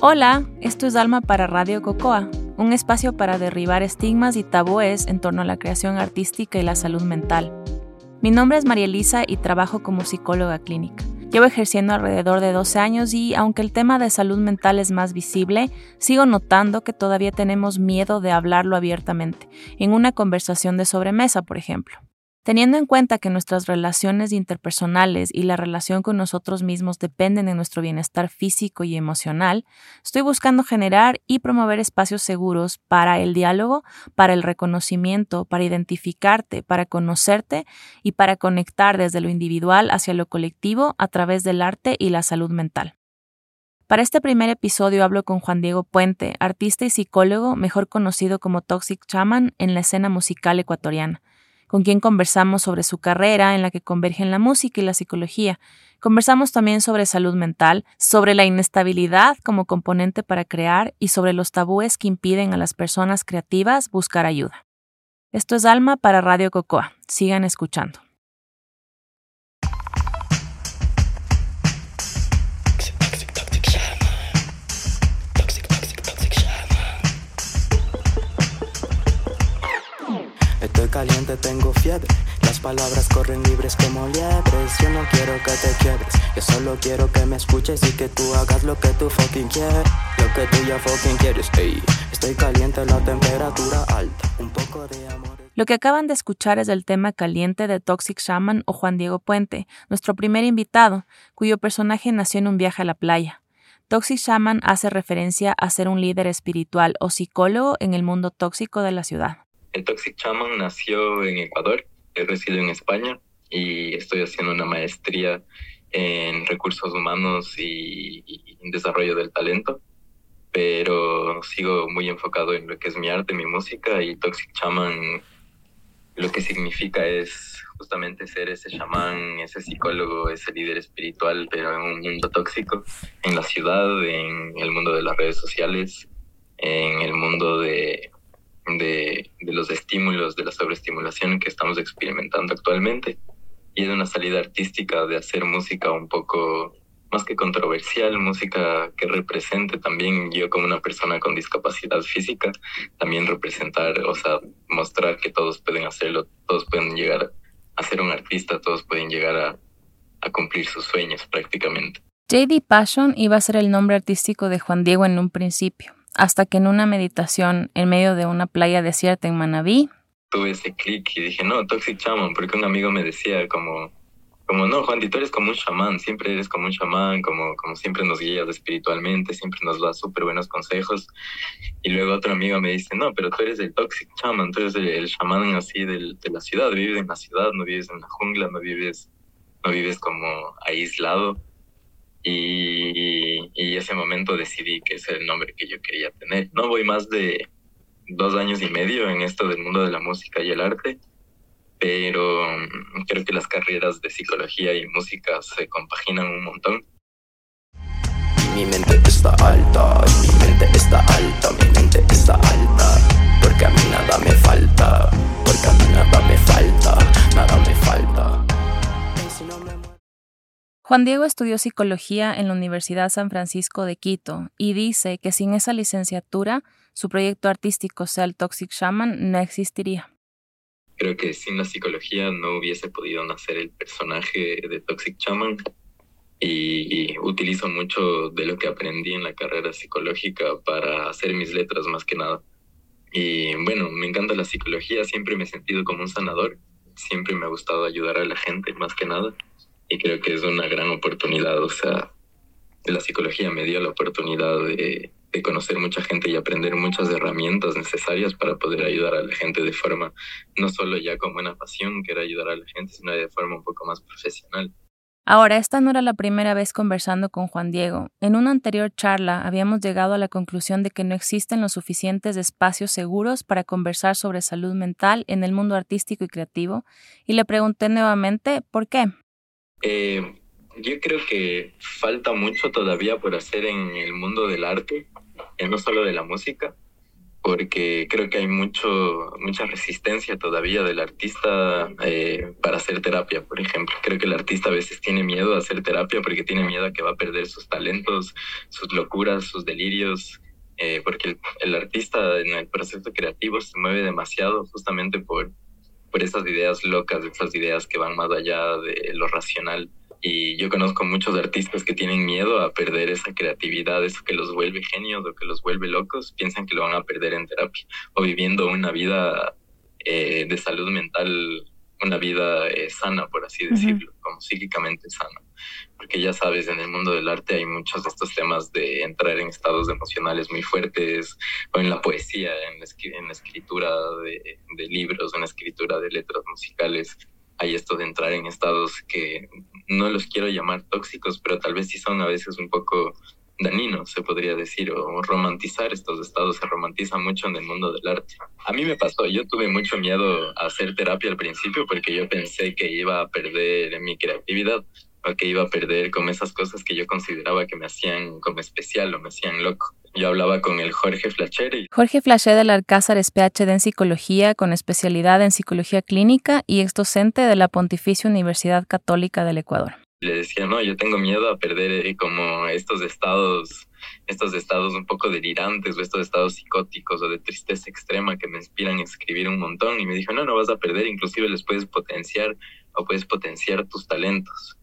Hola, esto es Alma para Radio Cocoa, un espacio para derribar estigmas y tabúes en torno a la creación artística y la salud mental. Mi nombre es María Elisa y trabajo como psicóloga clínica. Llevo ejerciendo alrededor de 12 años y, aunque el tema de salud mental es más visible, sigo notando que todavía tenemos miedo de hablarlo abiertamente, en una conversación de sobremesa, por ejemplo. Teniendo en cuenta que nuestras relaciones interpersonales y la relación con nosotros mismos dependen de nuestro bienestar físico y emocional, estoy buscando generar y promover espacios seguros para el diálogo, para el reconocimiento, para identificarte, para conocerte y para conectar desde lo individual hacia lo colectivo a través del arte y la salud mental. Para este primer episodio hablo con Juan Diego Puente, artista y psicólogo mejor conocido como Toxic Chaman en la escena musical ecuatoriana con quien conversamos sobre su carrera en la que convergen la música y la psicología. Conversamos también sobre salud mental, sobre la inestabilidad como componente para crear y sobre los tabúes que impiden a las personas creativas buscar ayuda. Esto es Alma para Radio Cocoa. Sigan escuchando. Caliente, tengo fiebre. Las palabras corren libres como liebres. Yo no quiero que te quieres. Yo solo quiero que me escuches y que tú hagas lo que tú fucking quieres. Lo que tú ya fucking quieres. Ey, estoy caliente, la temperatura alta. Un poco de amor. Lo que acaban de escuchar es el tema caliente de Toxic Shaman o Juan Diego Puente, nuestro primer invitado, cuyo personaje nació en un viaje a la playa. Toxic Shaman hace referencia a ser un líder espiritual o psicólogo en el mundo tóxico de la ciudad. Toxic Chaman nació en Ecuador, resido en España y estoy haciendo una maestría en recursos humanos y, en desarrollo del talento, pero sigo muy enfocado en lo que es mi arte, mi música y Toxic Chaman lo que significa es justamente ser ese chamán, ese psicólogo, ese líder espiritual, pero en un mundo tóxico, en la ciudad, en el mundo de las redes sociales, en el mundo de de, los estímulos, de la sobreestimulación que estamos experimentando actualmente. Y de una salida artística de hacer música un poco más que controversial, música que represente también yo como una persona con discapacidad física, también representar, o sea, mostrar que todos pueden hacerlo, todos pueden llegar a ser un artista, todos pueden llegar a, a cumplir sus sueños prácticamente. JD Passion iba a ser el nombre artístico de Juan Diego en un principio hasta que en una meditación en medio de una playa desierta en Manabí, tuve ese clic y dije, no, Toxic Shaman, porque un amigo me decía como, como no, Juan, tú eres como un chamán, siempre eres como un chamán, como, como siempre nos guías espiritualmente, siempre nos das súper buenos consejos. Y luego otro amigo me dice, no, pero tú eres el Toxic Shaman, tú eres el, chamán así de la ciudad, vives en la ciudad, no vives en la jungla, no vives, no vives como aislado. Y, y, ese momento decidí que es el nombre que yo quería tener. No voy más de dos años y medio en esto del mundo de la música y el arte, pero mm, creo que las carreras de psicología y música se compaginan un montón. Mi mente está alta, mi mente está alta, mi mente está alta, Juan Diego estudió psicología en la Universidad San Francisco de Quito y dice que sin esa licenciatura, su proyecto artístico, sea el Toxic Shaman, no existiría. Creo que sin la psicología no hubiese podido nacer el personaje de Toxic Shaman y, utilizo mucho de lo que aprendí en la carrera psicológica para hacer mis letras más que nada. Y bueno, me encanta la psicología, siempre me he sentido como un sanador, siempre me ha gustado ayudar a la gente más que nada y creo que es una gran oportunidad, o sea, la psicología me dio la oportunidad de, conocer mucha gente y aprender muchas herramientas necesarias para poder ayudar a la gente de forma, no solo ya como una pasión, que era ayudar a la gente, sino de forma un poco más profesional. Ahora, esta no era la primera vez conversando con Juan Diego. En una anterior charla habíamos llegado a la conclusión de que no existen los suficientes espacios seguros para conversar sobre salud mental en el mundo artístico y creativo, y le pregunté nuevamente por qué. Eh, yo creo que falta mucho todavía por hacer en el mundo del arte, eh, no solo de la música, porque creo que hay mucho, mucha resistencia todavía del artista eh, para hacer terapia, por ejemplo. Creo que el artista a veces tiene miedo a hacer terapia porque tiene miedo a que va a perder sus talentos, sus locuras, sus delirios, eh, porque el, el, artista en el proceso creativo se mueve demasiado justamente por, por esas ideas locas, esas ideas que van más allá de lo racional. Y yo conozco muchos artistas que tienen miedo a perder esa creatividad, eso que los vuelve genios o que los vuelve locos, piensan que lo van a perder en terapia o viviendo una vida eh, de salud mental, una vida eh, sana, por así decirlo, como psíquicamente sana. Porque ya sabes, en el mundo del arte hay muchos de estos temas de entrar en estados emocionales muy fuertes, o en la poesía, en la, en la escritura de, de libros, en la escritura de letras musicales hay esto de entrar en estados que no los quiero llamar tóxicos, pero tal vez sí son a veces un poco dañinos, se podría decir, o romantizar estos estados se romantiza mucho en el mundo del arte. A mí me pasó, yo tuve mucho miedo a hacer terapia al principio porque yo pensé que iba a perder mi creatividad o que iba a perder como esas cosas que yo consideraba que me hacían como especial o me hacían loco. Yo hablaba con el Jorge Flachere. Jorge Flachere del Alcázar es PhD en psicología con especialidad en psicología clínica y ex docente de la Pontificia Universidad Católica del Ecuador. Le decía, no, yo tengo miedo a perder eh, como estos estados, estos estados un poco delirantes o estos estados psicóticos o de tristeza extrema que me inspiran a escribir un montón. Y me dijo, no, no vas a perder, inclusive les puedes potenciar o puedes potenciar tus talentos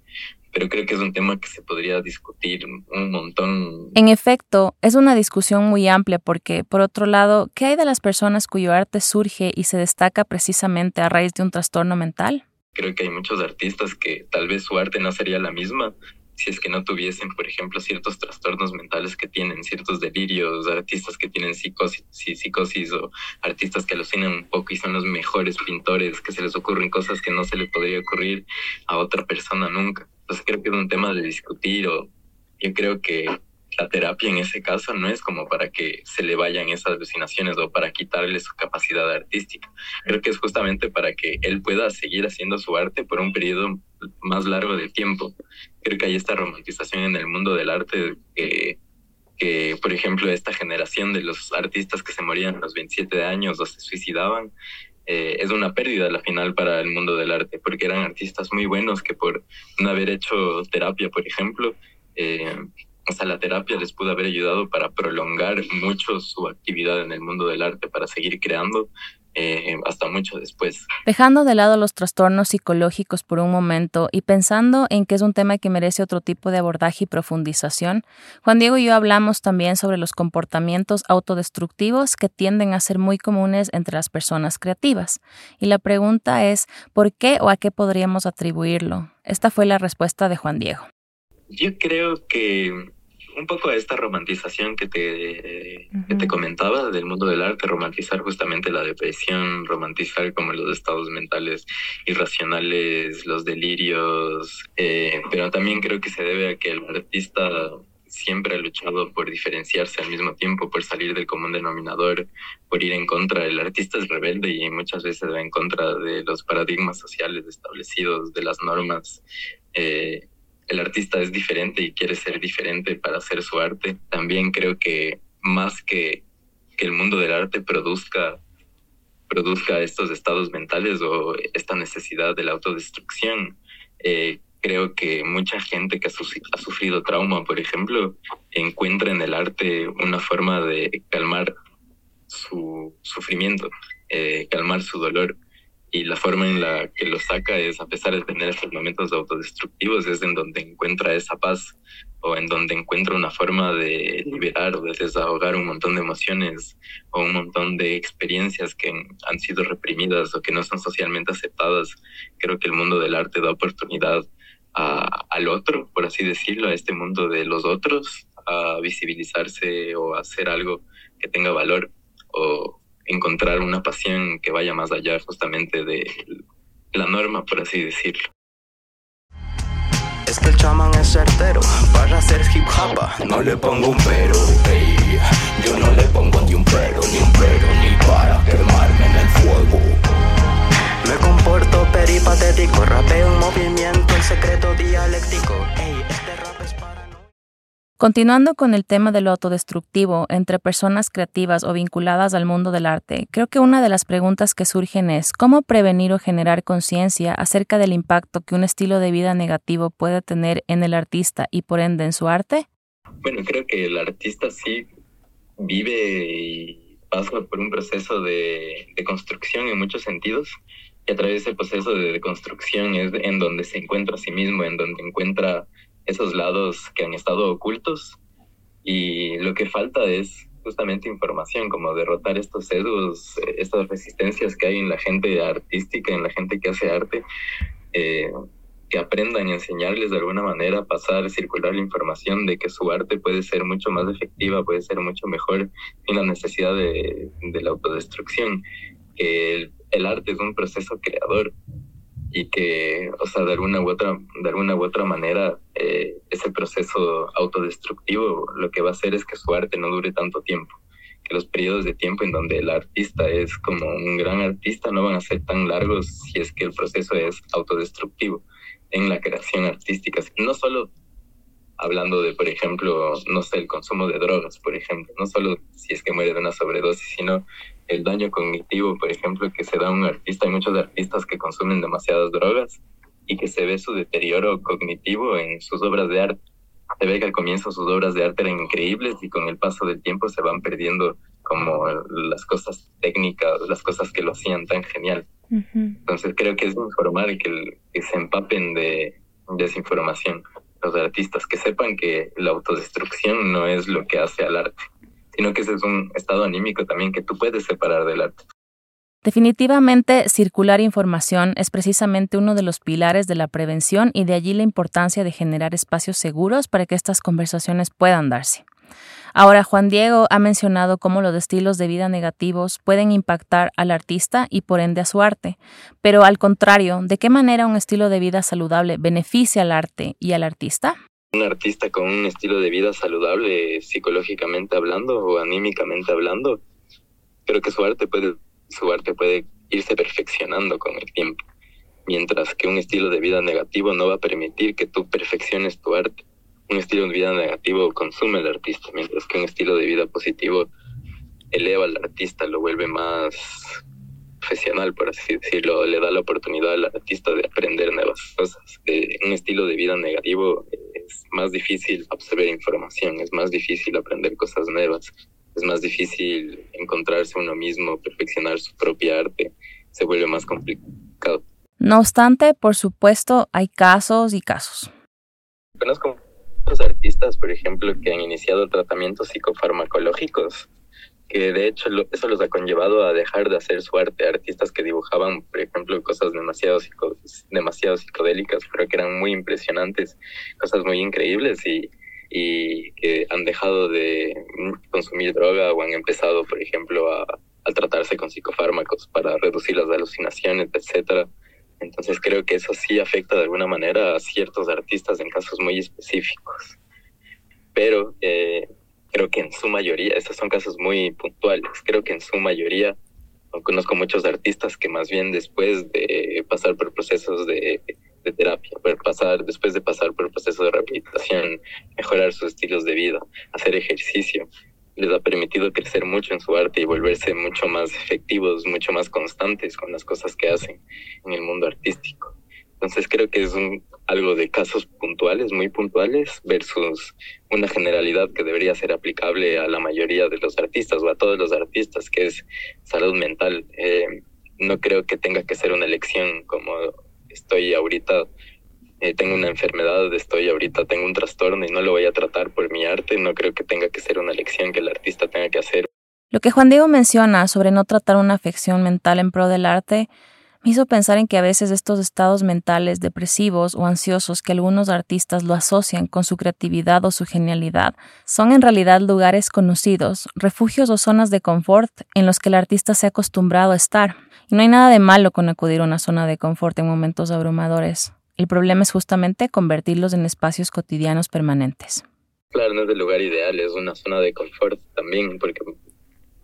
pero creo que es un tema que se podría discutir un montón. En efecto, es una discusión muy amplia porque, por otro lado, ¿qué hay de las personas cuyo arte surge y se destaca precisamente a raíz de un trastorno mental? Creo que hay muchos artistas que tal vez su arte no sería la misma si es que no tuviesen, por ejemplo, ciertos trastornos mentales que tienen, ciertos delirios, artistas que tienen psicosis, psicosis o artistas que alucinan un poco y son los mejores pintores, que se les ocurren cosas que no se le podría ocurrir a otra persona nunca. Entonces creo que es un tema de discutir o yo creo que la terapia en ese caso no es como para que se le vayan esas alucinaciones o para quitarle su capacidad artística. Creo que es justamente para que él pueda seguir haciendo su arte por un periodo más largo de tiempo. Creo que hay esta romantización en el mundo del arte que, que por ejemplo, esta generación de los artistas que se morían a los 27 años o se suicidaban, eh, es una pérdida la final para el mundo del arte, porque eran artistas muy buenos que por no haber hecho terapia, por ejemplo, eh, o sea, la terapia les pudo haber ayudado para prolongar mucho su actividad en el mundo del arte, para seguir creando eh, hasta mucho después. Dejando de lado los trastornos psicológicos por un momento y pensando en que es un tema que merece otro tipo de abordaje y profundización, Juan Diego y yo hablamos también sobre los comportamientos autodestructivos que tienden a ser muy comunes entre las personas creativas. Y la pregunta es, ¿por qué o a qué podríamos atribuirlo? Esta fue la respuesta de Juan Diego. Yo creo que un poco a esta romantización que te, que te comentaba del mundo del arte, romantizar justamente la depresión, romantizar como los estados mentales irracionales, los delirios, eh, pero también creo que se debe a que el artista siempre ha luchado por diferenciarse al mismo tiempo, por salir del común denominador, por ir en contra. El artista es rebelde y muchas veces va en contra de los paradigmas sociales establecidos, de las normas. Eh, el artista es diferente y quiere ser diferente para hacer su arte. También creo que más que, que el mundo del arte produzca, produzca estos estados mentales o esta necesidad de la autodestrucción, eh, creo que mucha gente que ha sufrido trauma, por ejemplo, encuentra en el arte una forma de calmar su sufrimiento, eh, calmar su dolor y la forma en la que lo saca es, a pesar de tener estos momentos autodestructivos, es en donde encuentra esa paz o en donde encuentra una forma de liberar o de desahogar un montón de emociones o un montón de experiencias que han sido reprimidas o que no son socialmente aceptadas. Creo que el mundo del arte da oportunidad al otro, por así decirlo, a este mundo de los otros, a visibilizarse o a hacer algo que tenga valor o encontrar una pasión que vaya más allá justamente de la norma, por así decirlo. Es que el chamán es certero para hacer hip hop. No le pongo un pero, yo no le pongo ni un pero, ni un pero, ni para quemarme en el fuego. Continuando con el tema de lo autodestructivo entre personas creativas o vinculadas al mundo del arte, creo que una de las preguntas que surgen es cómo prevenir o generar conciencia acerca del impacto que un estilo de vida negativo puede tener en el artista y por ende en su arte. Bueno, creo que el artista sí vive y pasa por un proceso de, construcción en muchos sentidos y a través del proceso de construcción es en donde se encuentra a sí mismo, en donde encuentra esos lados que han estado ocultos y lo que falta es justamente información, como derrotar estos sesgos, eh, estas resistencias que hay en la gente artística, en la gente que hace arte, eh, que aprendan y enseñarles de alguna manera, a pasar, circular la información de que su arte puede ser mucho más efectiva, puede ser mucho mejor sin la necesidad de, la autodestrucción, que el arte es un proceso creador y que, o sea, de alguna u otra, de alguna u otra manera, eh, ese proceso autodestructivo lo que va a hacer es que su arte no dure tanto tiempo, que los periodos de tiempo en donde el artista es como un gran artista no van a ser tan largos si es que el proceso es autodestructivo en la creación artística. No solo hablando de, por ejemplo, no sé, el consumo de drogas, por ejemplo, no solo si es que muere de una sobredosis, sino el daño cognitivo, por ejemplo, que se da a un artista. Hay muchos artistas que consumen demasiadas drogas y que se ve su deterioro cognitivo en sus obras de arte. Se ve que al comienzo sus obras de arte eran increíbles y con el paso del tiempo se van perdiendo como las cosas técnicas, las cosas que lo hacían tan genial. Entonces creo que es informar que, que se empapen de desinformación los artistas, que sepan que la autodestrucción no es lo que hace al arte, sino que ese es un estado anímico también que tú puedes separar del arte. Definitivamente, circular información es precisamente uno de los pilares de la prevención y de allí la importancia de generar espacios seguros para que estas conversaciones puedan darse. Ahora, Juan Diego ha mencionado cómo los estilos de vida negativos pueden impactar al artista y por ende a su arte, pero al contrario, ¿de qué manera un estilo de vida saludable beneficia al arte y al artista? Un artista con un estilo de vida saludable psicológicamente hablando o anímicamente hablando, creo que su arte puede, su arte puede irse perfeccionando con el tiempo, mientras que un estilo de vida negativo no va a permitir que tú perfecciones tu arte un estilo de vida negativo consume al artista, mientras que un estilo de vida positivo eleva al artista, lo vuelve más profesional, por así decirlo, le da la oportunidad al artista de aprender nuevas cosas. De un estilo de vida negativo es más difícil absorber información, es más difícil aprender cosas nuevas, es más difícil encontrarse uno mismo, perfeccionar su propia arte, se vuelve más complicado. No obstante, por supuesto, hay casos y casos. Conozco artistas, por ejemplo, que han iniciado tratamientos psicofarmacológicos, que de hecho eso los ha conllevado a dejar de hacer su arte. Artistas que dibujaban, por ejemplo, cosas demasiado, demasiado psicodélicas, pero que eran muy impresionantes, cosas muy increíbles y, y que han dejado de consumir droga o han empezado, por ejemplo, a, a tratarse con psicofármacos para reducir las alucinaciones, etcétera. Entonces creo que eso sí afecta de alguna manera a ciertos artistas en casos muy específicos. Pero en su mayoría, estos son casos muy puntuales, creo que en su mayoría conozco muchos artistas que más bien después de pasar por procesos de, de terapia, pasar, después de pasar por procesos de rehabilitación, mejorar sus estilos de vida, hacer ejercicio, les ha permitido crecer mucho en su arte y volverse mucho más efectivos, mucho más constantes con las cosas que hacen en el mundo artístico. Entonces creo que es un, algo de casos puntuales, muy puntuales, versus una generalidad que debería ser aplicable a la mayoría de los artistas o a todos los artistas, que es salud mental. Eh, no creo que tenga que ser una elección como estoy ahorita eh, tengo una enfermedad, estoy ahorita, tengo un trastorno y no lo voy a tratar por mi arte, no creo que tenga que ser una elección que el artista tenga que hacer. Lo que Juan Diego menciona sobre no tratar una afección mental en pro del arte me hizo pensar en que a veces estos estados mentales depresivos o ansiosos que algunos artistas lo asocian con su creatividad o su genialidad son en realidad lugares conocidos, refugios o zonas de confort en los que el artista se ha acostumbrado a estar. Y no hay nada de malo con acudir a una zona de confort en momentos abrumadores. El problema es justamente convertirlos en espacios cotidianos permanentes. Claro, no es el lugar ideal, es una zona de confort también, porque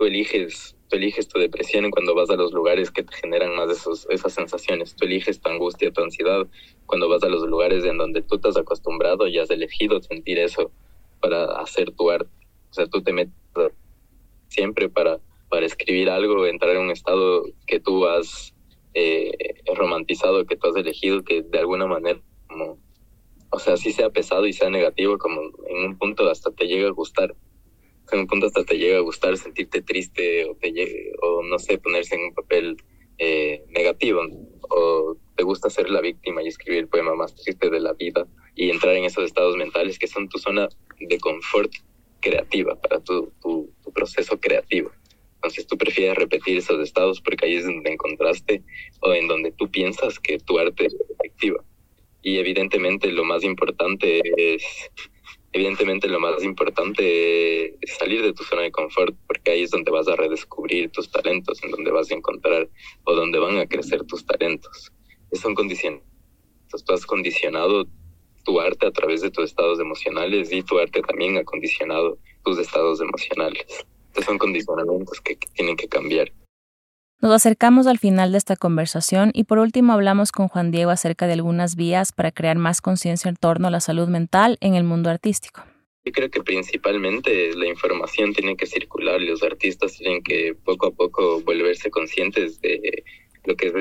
tú eliges, tú eliges tu depresión cuando vas a los lugares que te generan más esos, esas sensaciones. Tú eliges tu angustia, tu ansiedad cuando vas a los lugares en donde tú te has acostumbrado y has elegido sentir eso para hacer tu arte. O sea, tú te metes siempre para, para escribir algo, entrar en un estado que tú has eh, romantizado, que tú has elegido, que de alguna manera, como, o sea, si sea pesado y sea negativo, como en un punto hasta te llega a gustar. En un punto hasta te llega a gustar sentirte triste o, te llegue, o no sé, ponerse en un papel eh, negativo. O te gusta ser la víctima y escribir el poema más triste de la vida y entrar en esos estados mentales que son tu zona de confort creativa para tu, tu, tu proceso creativo. Entonces tú prefieres repetir esos estados porque ahí es donde encontraste o en donde tú piensas que tu arte es efectiva. Y evidentemente lo más importante es, evidentemente lo más importante es salir de tu zona de confort porque ahí es donde vas a redescubrir tus talentos, en donde vas a encontrar o donde van a crecer tus talentos. Son condiciones. Entonces tú has condicionado tu arte a través de tus estados emocionales y tu arte también ha condicionado tus estados emocionales son condicionamientos que, tienen que cambiar. Nos acercamos al final de esta conversación y por último hablamos con Juan Diego acerca de algunas vías para crear más conciencia en torno a la salud mental en el mundo artístico. Yo creo que principalmente la información tiene que circular los artistas tienen que poco a poco volverse conscientes de lo que es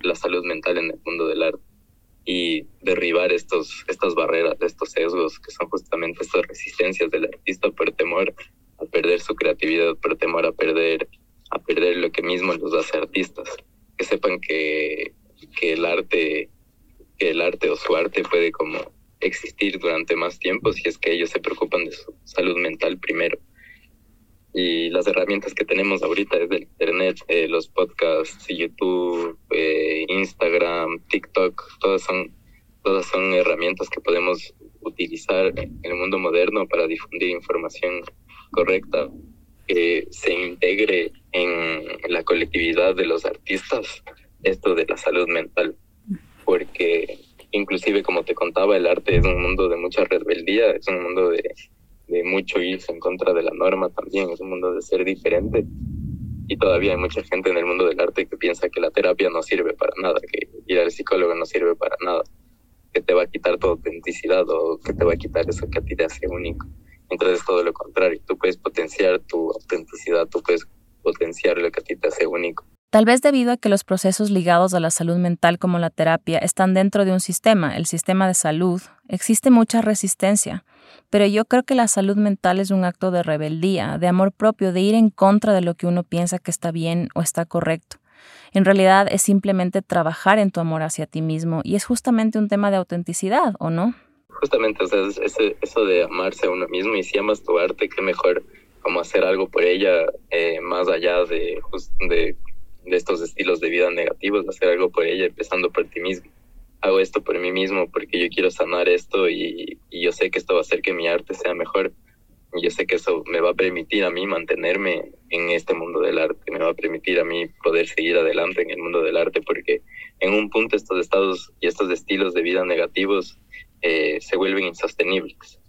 la salud mental en el mundo del arte y derribar estos, estas barreras, estos sesgos que son justamente estas resistencias del artista por temor a perder su creatividad, por temor a perder, a perder lo que mismo los hace artistas. Que sepan que, que el arte, que el arte o su arte puede como existir durante más tiempo si es que ellos se preocupan de su salud mental primero. Y las herramientas que tenemos ahorita desde Internet, eh, los podcasts, YouTube, eh, Instagram, TikTok, todas son, todas son herramientas que podemos utilizar en el mundo moderno para difundir información correcta, que se integre en la colectividad de los artistas esto de la salud mental, porque inclusive como te contaba, el arte es un mundo de mucha rebeldía, es un mundo de, mucho irse en contra de la norma también, es un mundo de ser diferente y todavía hay mucha gente en el mundo del arte que piensa que la terapia no sirve para nada, que ir al psicólogo no sirve para nada, que te va a quitar tu autenticidad o que te va a quitar eso que a ti te hace único. Entonces es todo lo contrario, tú puedes potenciar tu autenticidad, tú puedes potenciar lo que a ti te hace único. Tal vez debido a que los procesos ligados a la salud mental como la terapia están dentro de un sistema, el sistema de salud, existe mucha resistencia. Pero yo creo que la salud mental es un acto de rebeldía, de amor propio, de ir en contra de lo que uno piensa que está bien o está correcto. En realidad es simplemente trabajar en tu amor hacia ti mismo y es justamente un tema de autenticidad, ¿o no? Justamente, o sea, eso de amarse a uno mismo y si amas tu arte, qué mejor como hacer algo por ella eh, más allá de, de, de, estos estilos de vida negativos, hacer algo por ella empezando por ti mismo. Hago esto por mí mismo porque yo quiero sanar esto y, y yo sé que esto va a hacer que mi arte sea mejor. Y yo sé que eso me va a permitir a mí mantenerme en este mundo del arte, me va a permitir a mí poder seguir adelante en el mundo del arte, porque en un punto estos estados y estos estilos de vida negativos eh, se vuelven insostenibles.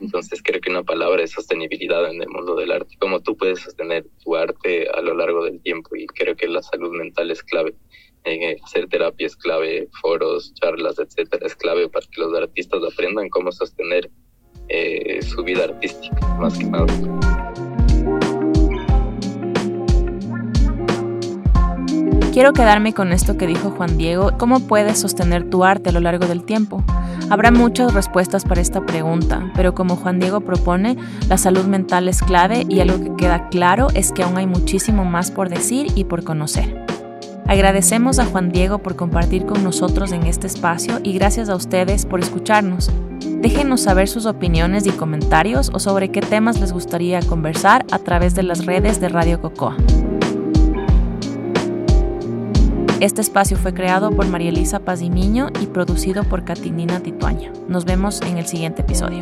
Entonces creo que una palabra es sostenibilidad en el mundo del arte, cómo tú puedes sostener tu arte a lo largo del tiempo y creo que la salud mental es clave. Eh, hacer terapia es clave, foros, charlas, etcétera, es clave para que los artistas aprendan cómo sostener eh, su vida artística, más que nada. Quiero quedarme con esto que dijo Juan Diego, ¿cómo puedes sostener tu arte a lo largo del tiempo? Habrá muchas respuestas para esta pregunta, pero como Juan Diego propone, la salud mental es clave y algo que queda claro es que aún hay muchísimo más por decir y por conocer. Agradecemos a Juan Diego por compartir con nosotros en este espacio y gracias a ustedes por escucharnos. Déjenos saber sus opiniones y comentarios o sobre qué temas les gustaría conversar a través de las redes de Radio Cocoa. Este espacio fue creado por María Elisa Pazimiño y producido por Catinina Tituaña. Nos vemos en el siguiente episodio.